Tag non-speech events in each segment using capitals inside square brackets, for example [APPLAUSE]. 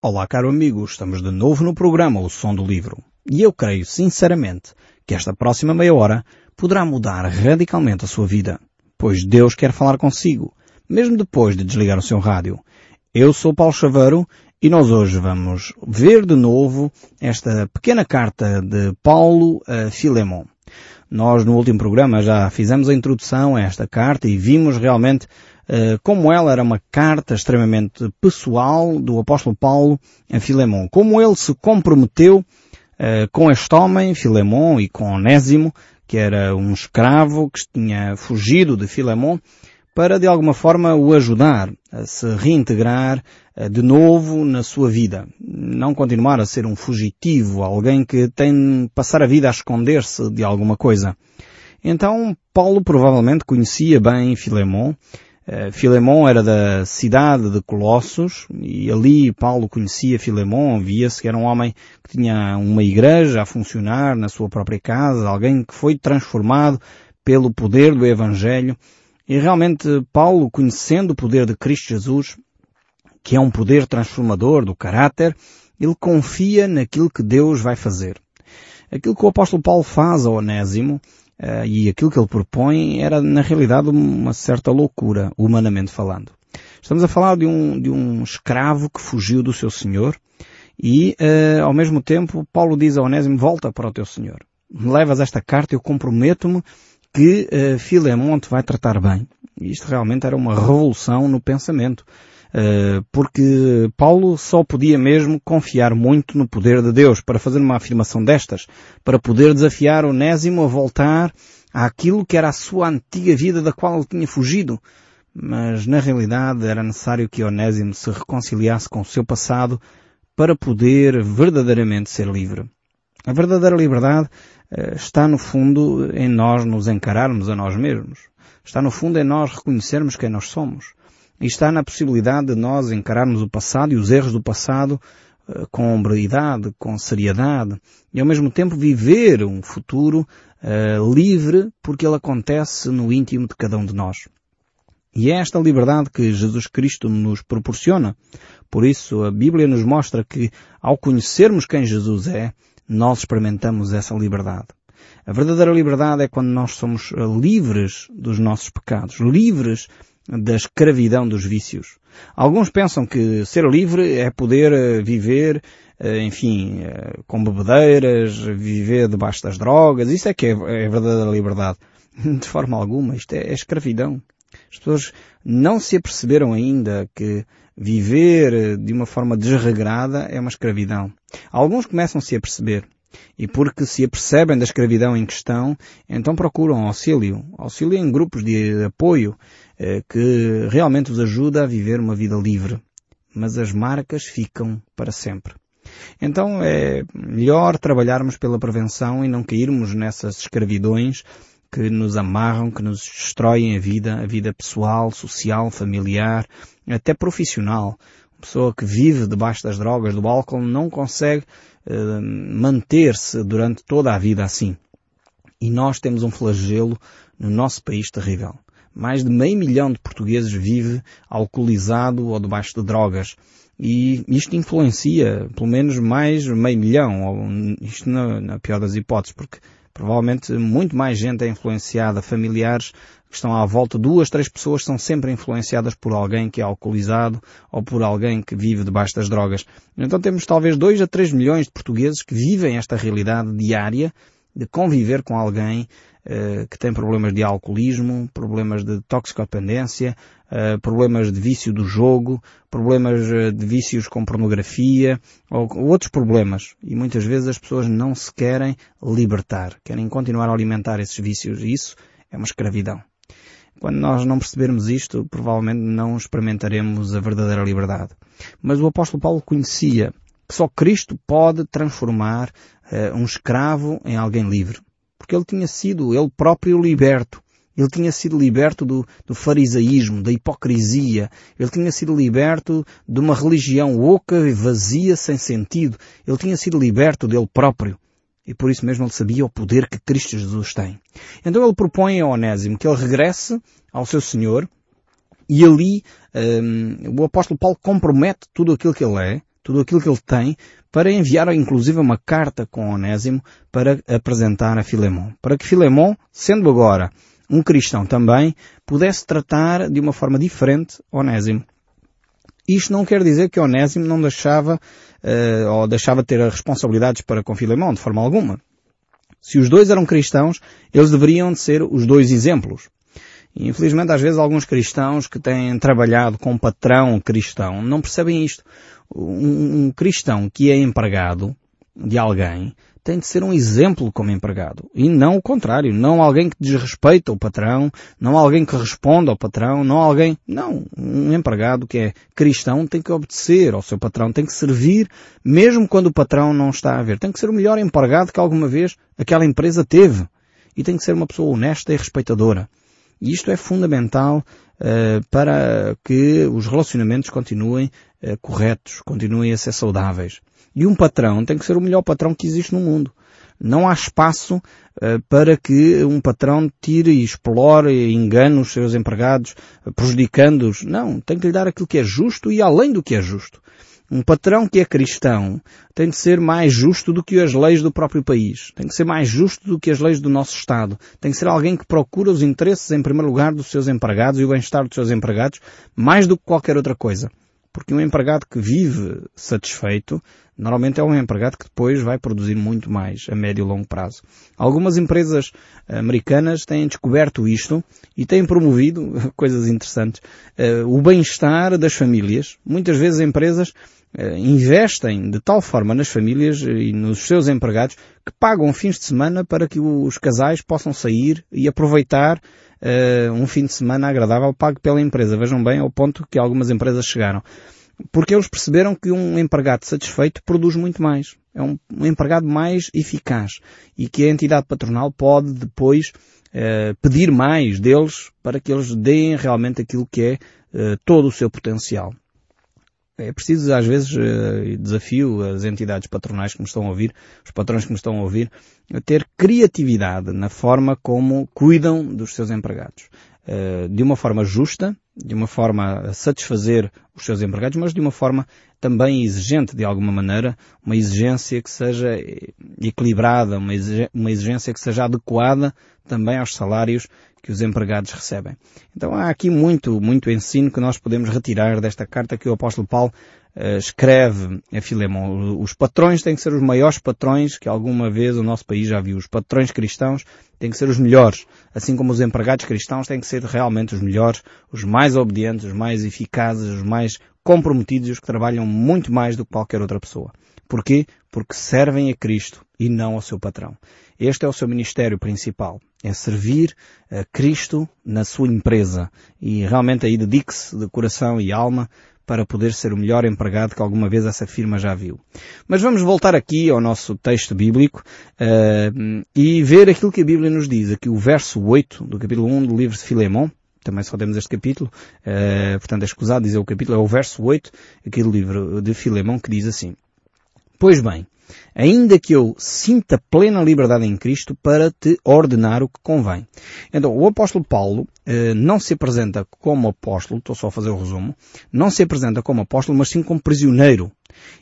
Olá, caro amigo, estamos de novo no programa O Som do Livro. E eu creio, sinceramente, que esta próxima meia hora poderá mudar radicalmente a sua vida, pois Deus quer falar consigo, mesmo depois de desligar o seu rádio. Eu sou Paulo Chaveiro e nós hoje vamos ver de novo esta pequena carta de Paulo a Filemon. Nós no último programa já fizemos a introdução a esta carta e vimos realmente como ela era uma carta extremamente pessoal do apóstolo Paulo a Filemon. Como ele se comprometeu uh, com este homem, Filemon, e com Onésimo, que era um escravo que tinha fugido de Filemon, para de alguma forma o ajudar a se reintegrar uh, de novo na sua vida. Não continuar a ser um fugitivo, alguém que tem passar a vida a esconder-se de alguma coisa. Então, Paulo provavelmente conhecia bem Filemon, Filemon era da cidade de Colossos e ali Paulo conhecia Filemon, via-se que era um homem que tinha uma igreja a funcionar na sua própria casa, alguém que foi transformado pelo poder do Evangelho e realmente Paulo, conhecendo o poder de Cristo Jesus, que é um poder transformador do caráter, ele confia naquilo que Deus vai fazer. Aquilo que o apóstolo Paulo faz ao Onésimo Uh, e aquilo que ele propõe era, na realidade, uma certa loucura, humanamente falando. Estamos a falar de um, de um escravo que fugiu do seu senhor e, uh, ao mesmo tempo, Paulo diz a Onésimo, volta para o teu senhor. Levas esta carta, eu comprometo-me que uh, Filemon te vai tratar bem. E isto realmente era uma revolução no pensamento. Eh, porque Paulo só podia mesmo confiar muito no poder de Deus para fazer uma afirmação destas, para poder desafiar Onésimo a voltar àquilo que era a sua antiga vida da qual ele tinha fugido. Mas na realidade era necessário que Onésimo se reconciliasse com o seu passado para poder verdadeiramente ser livre. A verdadeira liberdade uh, está no fundo em nós nos encararmos a nós mesmos. Está no fundo em nós reconhecermos quem nós somos. E está na possibilidade de nós encararmos o passado e os erros do passado uh, com hombridade, com seriedade e ao mesmo tempo viver um futuro uh, livre porque ele acontece no íntimo de cada um de nós. E é esta liberdade que Jesus Cristo nos proporciona. Por isso a Bíblia nos mostra que ao conhecermos quem Jesus é, nós experimentamos essa liberdade. A verdadeira liberdade é quando nós somos eh, livres dos nossos pecados, livres da escravidão dos vícios. Alguns pensam que ser livre é poder eh, viver, eh, enfim, eh, com bebedeiras, viver debaixo das drogas. Isso é que é, é verdadeira liberdade. [LAUGHS] De forma alguma, isto é, é escravidão. As pessoas não se aperceberam ainda que viver de uma forma desregrada é uma escravidão. Alguns começam -se a perceber. E porque se apercebem da escravidão em questão, então procuram auxílio. Auxílio em grupos de apoio, eh, que realmente os ajuda a viver uma vida livre. Mas as marcas ficam para sempre. Então é melhor trabalharmos pela prevenção e não cairmos nessas escravidões que nos amarram, que nos destroem a vida, a vida pessoal, social, familiar, até profissional. Uma pessoa que vive debaixo das drogas, do álcool, não consegue uh, manter-se durante toda a vida assim. E nós temos um flagelo no nosso país terrível mais de meio milhão de portugueses vive alcoolizado ou debaixo de drogas. E isto influencia pelo menos mais meio milhão, ou isto na, na pior das hipóteses, porque provavelmente muito mais gente é influenciada, familiares que estão à volta, duas, três pessoas são sempre influenciadas por alguém que é alcoolizado ou por alguém que vive debaixo das drogas. Então temos talvez dois a três milhões de portugueses que vivem esta realidade diária de conviver com alguém uh, que tem problemas de alcoolismo, problemas de toxicodependência, uh, problemas de vício do jogo, problemas eh, de vícios com pornografia ou, ou outros problemas. E muitas vezes as pessoas não se querem libertar, querem continuar a alimentar esses vícios e isso é uma escravidão. Quando nós não percebermos isto, provavelmente não experimentaremos a verdadeira liberdade. Mas o apóstolo Paulo conhecia que só Cristo pode transformar uh, um escravo em alguém livre. Porque ele tinha sido ele próprio liberto. Ele tinha sido liberto do, do farisaísmo, da hipocrisia. Ele tinha sido liberto de uma religião oca e vazia, sem sentido. Ele tinha sido liberto dele próprio. E por isso mesmo ele sabia o poder que Cristo Jesus tem. Então ele propõe a Onésimo que ele regresse ao seu Senhor e ali um, o apóstolo Paulo compromete tudo aquilo que ele é, tudo aquilo que ele tem, para enviar inclusive uma carta com Onésimo para apresentar a Filemão. Para que Filemão, sendo agora um cristão também, pudesse tratar de uma forma diferente Onésimo. Isto não quer dizer que Onésimo não deixava, uh, ou deixava de ter responsabilidades para com Filemão, de forma alguma. Se os dois eram cristãos, eles deveriam de ser os dois exemplos. Infelizmente, às vezes, alguns cristãos que têm trabalhado com um patrão cristão não percebem isto. Um, um cristão que é empregado de alguém tem de ser um exemplo como empregado. E não o contrário. Não alguém que desrespeita o patrão, não alguém que responde ao patrão, não alguém... Não. Um empregado que é cristão tem que obedecer ao seu patrão, tem que servir mesmo quando o patrão não está a ver. Tem que ser o melhor empregado que alguma vez aquela empresa teve. E tem que ser uma pessoa honesta e respeitadora. E isto é fundamental uh, para que os relacionamentos continuem uh, corretos, continuem a ser saudáveis. E um patrão tem que ser o melhor patrão que existe no mundo. Não há espaço uh, para que um patrão tire e explore e engane os seus empregados, prejudicando-os. Não, tem que lhe dar aquilo que é justo e além do que é justo. Um patrão que é cristão tem de ser mais justo do que as leis do próprio país. Tem que ser mais justo do que as leis do nosso Estado. Tem que ser alguém que procura os interesses, em primeiro lugar, dos seus empregados e o bem-estar dos seus empregados, mais do que qualquer outra coisa. Porque um empregado que vive satisfeito, normalmente é um empregado que depois vai produzir muito mais a médio e longo prazo. Algumas empresas americanas têm descoberto isto e têm promovido [LAUGHS] coisas interessantes. Eh, o bem-estar das famílias. Muitas vezes empresas investem de tal forma nas famílias e nos seus empregados que pagam fins de semana para que os casais possam sair e aproveitar uh, um fim de semana agradável pago pela empresa. Vejam bem ao ponto que algumas empresas chegaram. Porque eles perceberam que um empregado satisfeito produz muito mais. É um, um empregado mais eficaz e que a entidade patronal pode depois uh, pedir mais deles para que eles deem realmente aquilo que é uh, todo o seu potencial. É preciso, às vezes, eh, desafio as entidades patronais que me estão a ouvir, os patrões que me estão a ouvir, a ter criatividade na forma como cuidam dos seus empregados. Eh, de uma forma justa, de uma forma a satisfazer os seus empregados, mas de uma forma também exigente de alguma maneira, uma exigência que seja equilibrada, uma exigência que seja adequada também aos salários que os empregados recebem. Então há aqui muito, muito ensino que nós podemos retirar desta carta que o apóstolo Paulo uh, escreve a Filemão. Os patrões têm que ser os maiores patrões que alguma vez o nosso país já viu. Os patrões cristãos têm que ser os melhores, assim como os empregados cristãos têm que ser realmente os melhores, os mais obedientes, os mais eficazes, os mais comprometidos e os que trabalham muito mais do que qualquer outra pessoa. Porquê? Porque servem a Cristo e não ao seu patrão. Este é o seu ministério principal. É servir a Cristo na sua empresa. E realmente aí dedique-se de coração e alma para poder ser o melhor empregado que alguma vez essa firma já viu. Mas vamos voltar aqui ao nosso texto bíblico uh, e ver aquilo que a Bíblia nos diz. Aqui o verso 8 do capítulo 1 do livro de Filemão. Também só temos este capítulo. Uh, portanto, é escusado dizer o capítulo. É o verso 8 aqui do livro de Filemão que diz assim. Pois bem, ainda que eu sinta plena liberdade em Cristo para te ordenar o que convém. Então, o apóstolo Paulo eh, não se apresenta como apóstolo, estou só a fazer o resumo, não se apresenta como apóstolo, mas sim como prisioneiro.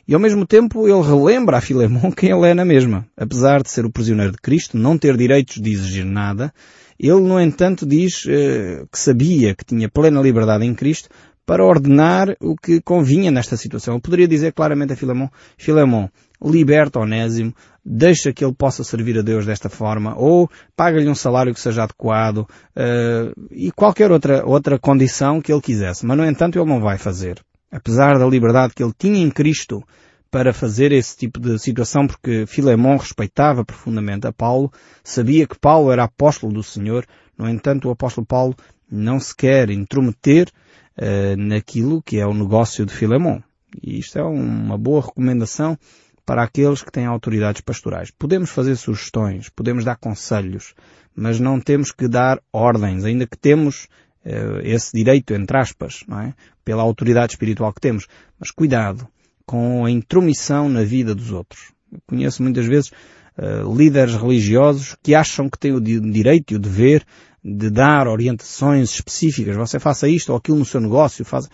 E ao mesmo tempo ele relembra a Filemão quem ele é na mesma. Apesar de ser o prisioneiro de Cristo, não ter direitos de exigir nada, ele, no entanto, diz eh, que sabia que tinha plena liberdade em Cristo para ordenar o que convinha nesta situação. Ele poderia dizer claramente a Filemão, Filemão, liberta Onésimo, deixa que ele possa servir a Deus desta forma, ou paga-lhe um salário que seja adequado, uh, e qualquer outra, outra condição que ele quisesse. Mas, no entanto, ele não vai fazer. Apesar da liberdade que ele tinha em Cristo para fazer esse tipo de situação, porque Filemão respeitava profundamente a Paulo, sabia que Paulo era apóstolo do Senhor, no entanto, o apóstolo Paulo não se quer intrometer uh, naquilo que é o negócio de Filemão. E isto é uma boa recomendação para aqueles que têm autoridades pastorais. Podemos fazer sugestões, podemos dar conselhos, mas não temos que dar ordens, ainda que temos uh, esse direito, entre aspas, não é? pela autoridade espiritual que temos. Mas cuidado com a intromissão na vida dos outros. Eu conheço muitas vezes uh, líderes religiosos que acham que têm o direito e o dever de dar orientações específicas. Você faça isto ou aquilo no seu negócio. Faça...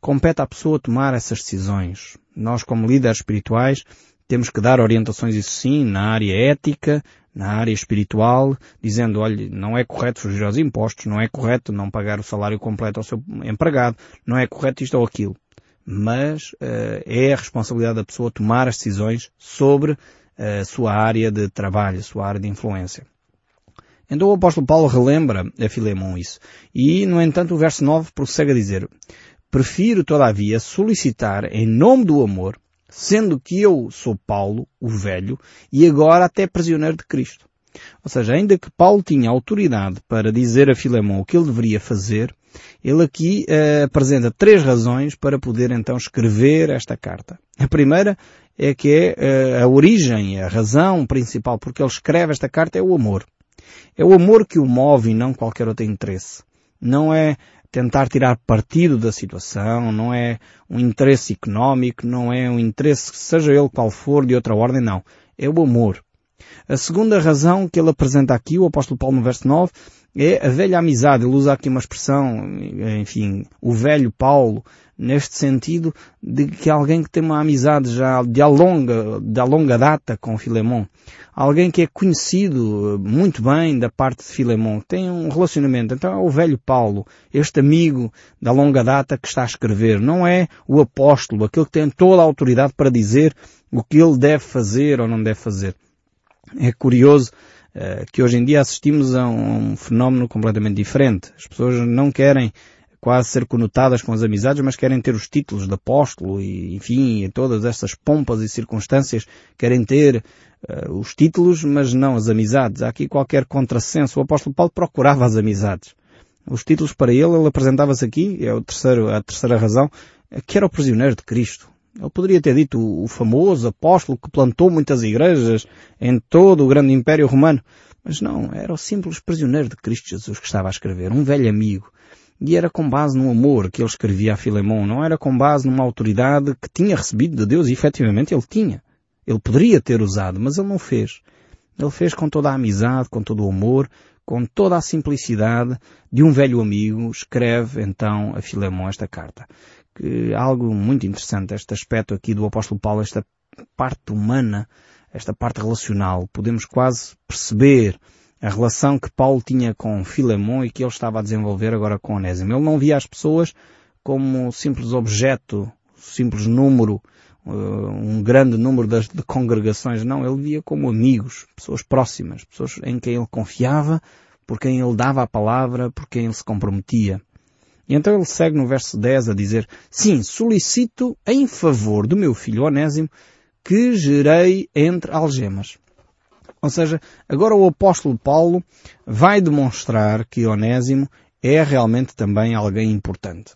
compete à pessoa tomar essas decisões. Nós, como líderes espirituais, temos que dar orientações, isso sim, na área ética, na área espiritual, dizendo, olha, não é correto fugir aos impostos, não é correto não pagar o salário completo ao seu empregado, não é correto isto ou aquilo. Mas uh, é a responsabilidade da pessoa tomar as decisões sobre eh, a sua área de trabalho, a sua área de influência. Então o apóstolo Paulo relembra a Filemão isso. E, no entanto, o verso 9 prossegue a dizer, Prefiro, todavia, solicitar em nome do amor sendo que eu sou Paulo, o velho, e agora até prisioneiro de Cristo. Ou seja, ainda que Paulo tinha autoridade para dizer a Filemão o que ele deveria fazer, ele aqui uh, apresenta três razões para poder então escrever esta carta. A primeira é que é uh, a origem, a razão principal porque ele escreve esta carta é o amor. É o amor que o move e não qualquer outro interesse. Não é tentar tirar partido da situação, não é um interesse económico, não é um interesse, seja ele qual for, de outra ordem, não. É o amor. A segunda razão que ele apresenta aqui, o apóstolo Paulo no verso 9, é a velha amizade. Ele usa aqui uma expressão, enfim, o velho Paulo, neste sentido de que alguém que tem uma amizade já de longa, de longa data com Filemon. Alguém que é conhecido muito bem da parte de Filemon, tem um relacionamento. Então é o velho Paulo, este amigo da longa data que está a escrever. Não é o apóstolo, aquele que tem toda a autoridade para dizer o que ele deve fazer ou não deve fazer. É curioso uh, que hoje em dia assistimos a um, um fenómeno completamente diferente. As pessoas não querem quase ser conotadas com as amizades, mas querem ter os títulos de apóstolo e, enfim, todas essas pompas e circunstâncias, querem ter uh, os títulos, mas não as amizades. Há aqui qualquer contrassenso. O apóstolo Paulo procurava as amizades. Os títulos para ele, ele apresentava-se aqui, é o terceiro, a terceira razão, que era o prisioneiro de Cristo. Ele poderia ter dito o famoso apóstolo que plantou muitas igrejas em todo o grande Império Romano. Mas não, era o simples prisioneiro de Cristo Jesus que estava a escrever, um velho amigo. E era com base no amor que ele escrevia a Filemão, não era com base numa autoridade que tinha recebido de Deus e efetivamente ele tinha. Ele poderia ter usado, mas ele não fez. Ele fez com toda a amizade, com todo o amor, com toda a simplicidade de um velho amigo, escreve então a Filemão esta carta. Que algo muito interessante, este aspecto aqui do apóstolo Paulo, esta parte humana, esta parte relacional. Podemos quase perceber a relação que Paulo tinha com Filemon e que ele estava a desenvolver agora com Onésimo. Ele não via as pessoas como simples objeto, simples número, uh, um grande número de congregações. Não, ele via como amigos, pessoas próximas, pessoas em quem ele confiava, por quem ele dava a palavra, por quem ele se comprometia. E então ele segue no verso 10 a dizer, sim, solicito em favor do meu filho Onésimo que gerei entre algemas. Ou seja, agora o apóstolo Paulo vai demonstrar que Onésimo é realmente também alguém importante.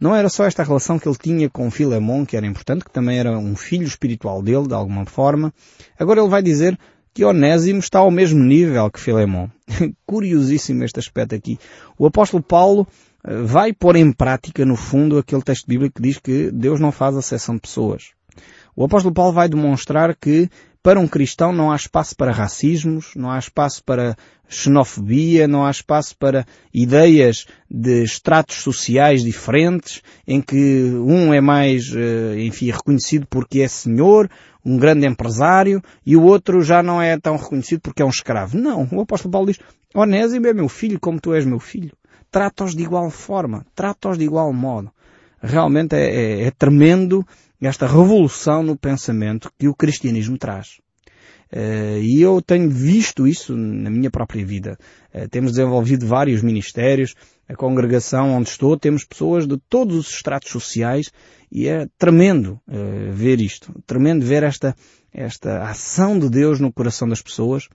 Não era só esta relação que ele tinha com Filemon que era importante, que também era um filho espiritual dele, de alguma forma. Agora ele vai dizer que Onésimo está ao mesmo nível que Filemon. [LAUGHS] Curiosíssimo este aspecto aqui. O apóstolo Paulo vai pôr em prática, no fundo, aquele texto bíblico que diz que Deus não faz acessão de pessoas. O apóstolo Paulo vai demonstrar que para um cristão não há espaço para racismos, não há espaço para xenofobia, não há espaço para ideias de estratos sociais diferentes, em que um é mais, eh, enfim, reconhecido porque é senhor, um grande empresário, e o outro já não é tão reconhecido porque é um escravo. Não, o apóstolo Paulo diz, Onésimo é meu filho como tu és meu filho. Trata-os de igual forma, trata-os de igual modo. Realmente é, é, é tremendo esta revolução no pensamento que o cristianismo traz. Uh, e eu tenho visto isso na minha própria vida. Uh, temos desenvolvido vários ministérios, a congregação onde estou, temos pessoas de todos os estratos sociais e é tremendo uh, ver isto. Tremendo ver esta, esta ação de Deus no coração das pessoas,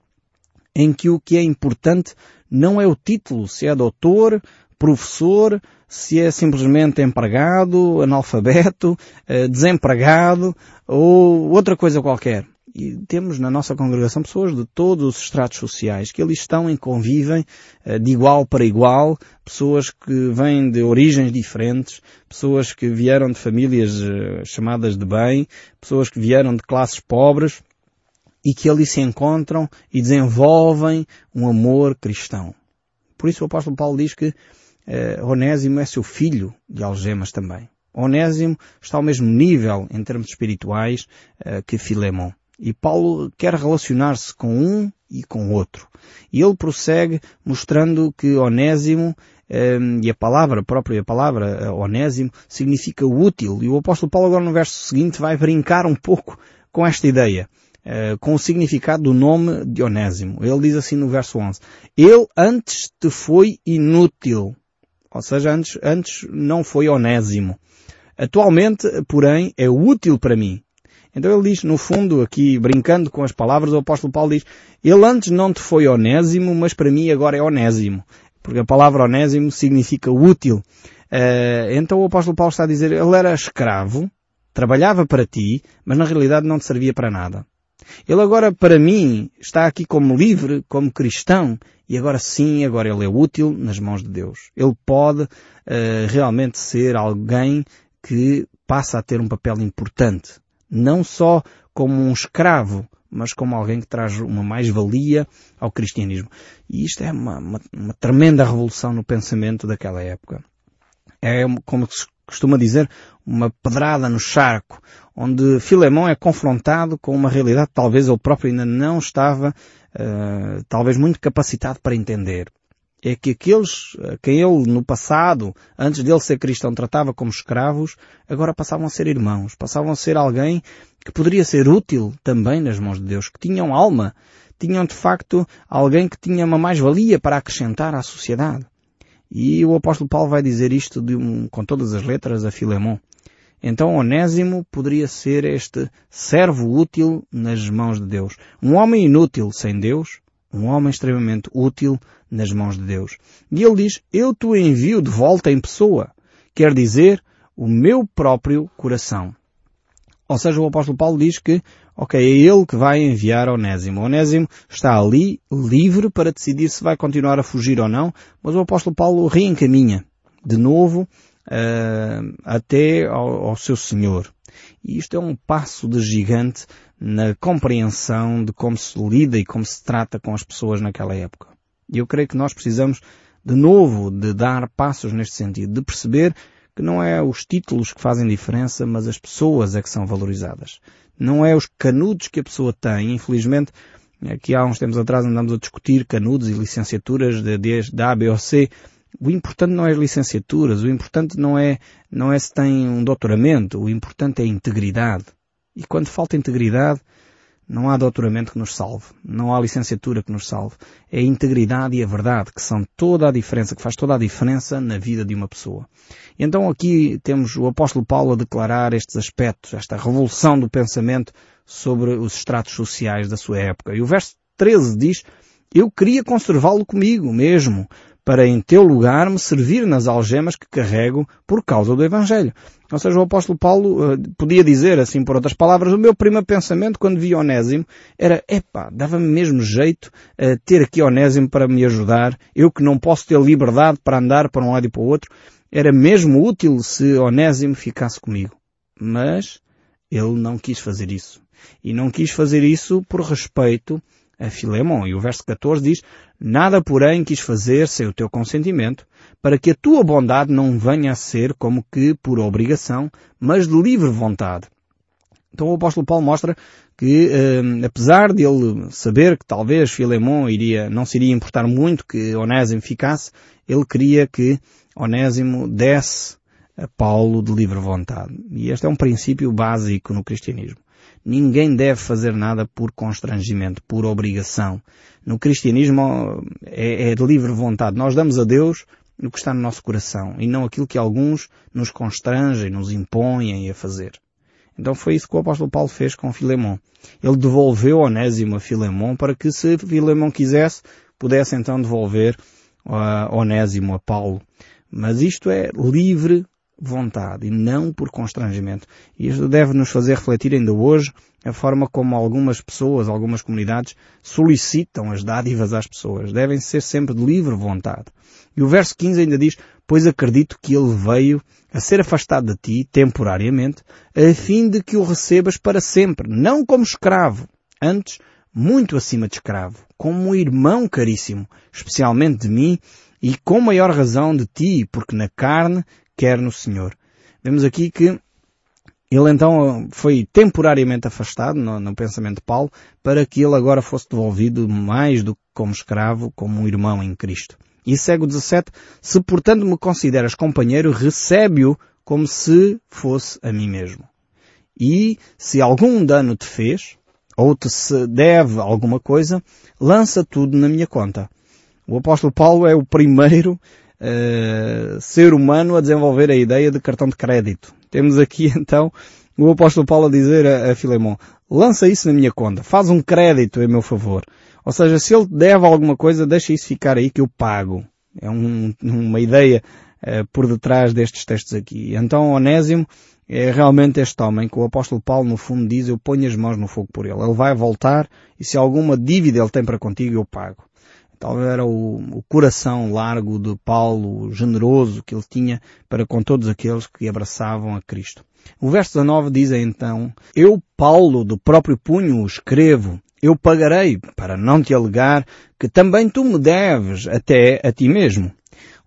em que o que é importante não é o título, se é doutor, professor, se é simplesmente empregado, analfabeto, eh, desempregado ou outra coisa qualquer. E temos na nossa congregação pessoas de todos os estratos sociais que ali estão e convivem eh, de igual para igual, pessoas que vêm de origens diferentes, pessoas que vieram de famílias eh, chamadas de bem, pessoas que vieram de classes pobres e que ali se encontram e desenvolvem um amor cristão. Por isso o apóstolo Paulo diz que uh, Onésimo é seu filho de algemas também. Onésimo está ao mesmo nível em termos espirituais uh, que Filemon. E Paulo quer relacionar-se com um e com outro. E ele prossegue mostrando que Onésimo um, e a palavra, a própria palavra Onésimo, significa útil. E o apóstolo Paulo agora no verso seguinte vai brincar um pouco com esta ideia. Uh, com o significado do nome de Onésimo. Ele diz assim no verso 11. Ele antes te foi inútil. Ou seja, antes, antes não foi Onésimo. Atualmente, porém, é útil para mim. Então ele diz, no fundo, aqui brincando com as palavras, o apóstolo Paulo diz, ele antes não te foi onésimo, mas para mim agora é onésimo. Porque a palavra onésimo significa útil. Uh, então o apóstolo Paulo está a dizer, ele era escravo, trabalhava para ti, mas na realidade não te servia para nada. Ele agora, para mim, está aqui como livre, como cristão, e agora sim, agora ele é útil nas mãos de Deus. Ele pode uh, realmente ser alguém que passa a ter um papel importante. Não só como um escravo, mas como alguém que traz uma mais-valia ao cristianismo. E isto é uma, uma, uma, tremenda revolução no pensamento daquela época. É como se costuma dizer, uma pedrada no charco, onde Filemão é confrontado com uma realidade que talvez ele próprio ainda não estava, uh, talvez muito capacitado para entender é que aqueles a quem ele no passado, antes dele ser cristão, tratava como escravos, agora passavam a ser irmãos, passavam a ser alguém que poderia ser útil também nas mãos de Deus, que tinham alma, tinham de facto alguém que tinha uma mais-valia para acrescentar à sociedade. E o apóstolo Paulo vai dizer isto um, com todas as letras a Filemon. Então Onésimo poderia ser este servo útil nas mãos de Deus. Um homem inútil sem Deus, um homem extremamente útil nas mãos de Deus. E ele diz, eu te envio de volta em pessoa. Quer dizer, o meu próprio coração. Ou seja, o apóstolo Paulo diz que, ok, é ele que vai enviar Onésimo. Onésimo está ali, livre para decidir se vai continuar a fugir ou não, mas o apóstolo Paulo reencaminha de novo uh, até ao, ao seu Senhor. E isto é um passo de gigante na compreensão de como se lida e como se trata com as pessoas naquela época. E eu creio que nós precisamos de novo de dar passos neste sentido, de perceber que não é os títulos que fazem diferença, mas as pessoas é que são valorizadas. Não é os canudos que a pessoa tem. Infelizmente, aqui há uns tempos atrás andamos a discutir canudos e licenciaturas de, de, de A, B ou C. O importante não é as licenciaturas, o importante não é, não é se tem um doutoramento, o importante é a integridade. E quando falta integridade, não há doutoramento que nos salve. Não há licenciatura que nos salve. É a integridade e a verdade que são toda a diferença, que faz toda a diferença na vida de uma pessoa. Então aqui temos o apóstolo Paulo a declarar estes aspectos, esta revolução do pensamento sobre os estratos sociais da sua época. E o verso 13 diz, eu queria conservá-lo comigo mesmo, para em teu lugar me servir nas algemas que carrego por causa do Evangelho. Ou seja, o apóstolo Paulo uh, podia dizer, assim por outras palavras, o meu primeiro pensamento quando vi Onésimo era, epá, dava-me mesmo jeito uh, ter aqui Onésimo para me ajudar, eu que não posso ter liberdade para andar para um lado e para o outro, era mesmo útil se Onésimo ficasse comigo. Mas ele não quis fazer isso. E não quis fazer isso por respeito a Filemon. E o verso 14 diz, Nada, porém, quis fazer sem o teu consentimento, para que a tua bondade não venha a ser como que por obrigação, mas de livre vontade. Então o apóstolo Paulo mostra que, eh, apesar de ele saber que talvez Filemon iria, não se iria importar muito que Onésimo ficasse, ele queria que Onésimo desse a Paulo de livre vontade. E este é um princípio básico no cristianismo. Ninguém deve fazer nada por constrangimento, por obrigação. No cristianismo é, é de livre vontade. Nós damos a Deus o que está no nosso coração e não aquilo que alguns nos constrangem, nos impõem a fazer. Então foi isso que o apóstolo Paulo fez com Filemon. Ele devolveu Onésimo a Filemon para que se Filemon quisesse, pudesse então devolver uh, Onésimo a Paulo. Mas isto é livre vontade e não por constrangimento. E isto deve nos fazer refletir ainda hoje a forma como algumas pessoas, algumas comunidades solicitam as dádivas às pessoas. Devem ser sempre de livre vontade. E o verso 15 ainda diz, pois acredito que ele veio a ser afastado de ti temporariamente, a fim de que o recebas para sempre, não como escravo, antes muito acima de escravo, como um irmão caríssimo, especialmente de mim, e com maior razão de ti, porque na carne quer no Senhor. vemos aqui que ele então foi temporariamente afastado no, no, pensamento de Paulo para que ele agora fosse devolvido mais do que como escravo, como um irmão em Cristo. E segue o 17, se portanto me consideras companheiro, recebe-o como se fosse a mim mesmo. E se algum dano te fez, ou te se deve alguma coisa, lança tudo na minha conta. O apóstolo Paulo é o primeiro uh, ser humano a desenvolver a ideia de cartão de crédito. Temos aqui [LAUGHS] então o apóstolo Paulo a dizer a, a Filemon, lança isso na minha conta, faz um crédito em meu favor. Ou seja, se ele deve alguma coisa, deixa isso ficar aí que eu pago. É um, uma ideia uh, por detrás destes textos aqui. Então Onésimo é realmente este homem que o apóstolo Paulo no fundo diz, eu ponho as mãos no fogo por ele. Ele vai voltar e se alguma dívida ele tem para contigo, eu pago. Talvez era o, o, coração largo de Paulo, generoso que ele tinha para com todos aqueles que abraçavam a Cristo. O verso 19 diz então, Eu, Paulo, do próprio punho escrevo, eu pagarei, para não te alegar, que também tu me deves até a ti mesmo.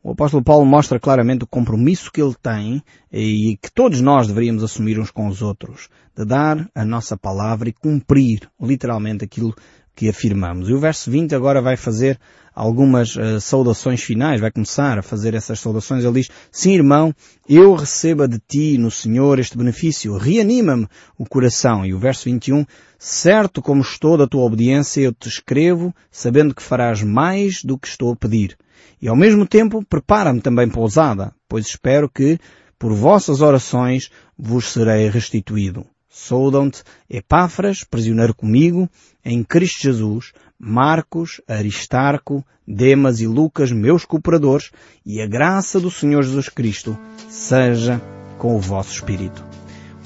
O apóstolo Paulo mostra claramente o compromisso que ele tem e que todos nós deveríamos assumir uns com os outros, de dar a nossa palavra e cumprir literalmente aquilo que afirmamos. E o verso 20 agora vai fazer algumas uh, saudações finais, vai começar a fazer essas saudações. Ele diz, sim irmão, eu receba de ti no Senhor este benefício, reanima-me o coração. E o verso 21, certo como estou da tua obediência, eu te escrevo, sabendo que farás mais do que estou a pedir. E ao mesmo tempo, prepara-me também pousada, pois espero que, por vossas orações, vos serei restituído. Saudam-te Epáfras, prisioneiro comigo, em Cristo Jesus, Marcos, Aristarco, Demas e Lucas, meus cooperadores, e a graça do Senhor Jesus Cristo seja com o vosso espírito.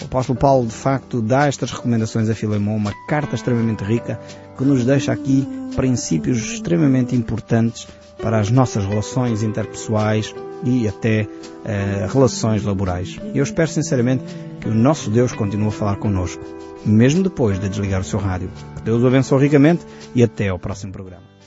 O apóstolo Paulo, de facto, dá estas recomendações a Filemão, uma carta extremamente rica, que nos deixa aqui princípios extremamente importantes para as nossas relações interpessoais e até uh, relações laborais. Eu espero sinceramente que o nosso Deus continue a falar connosco, mesmo depois de desligar o seu rádio. Deus o abençoe ricamente e até ao próximo programa.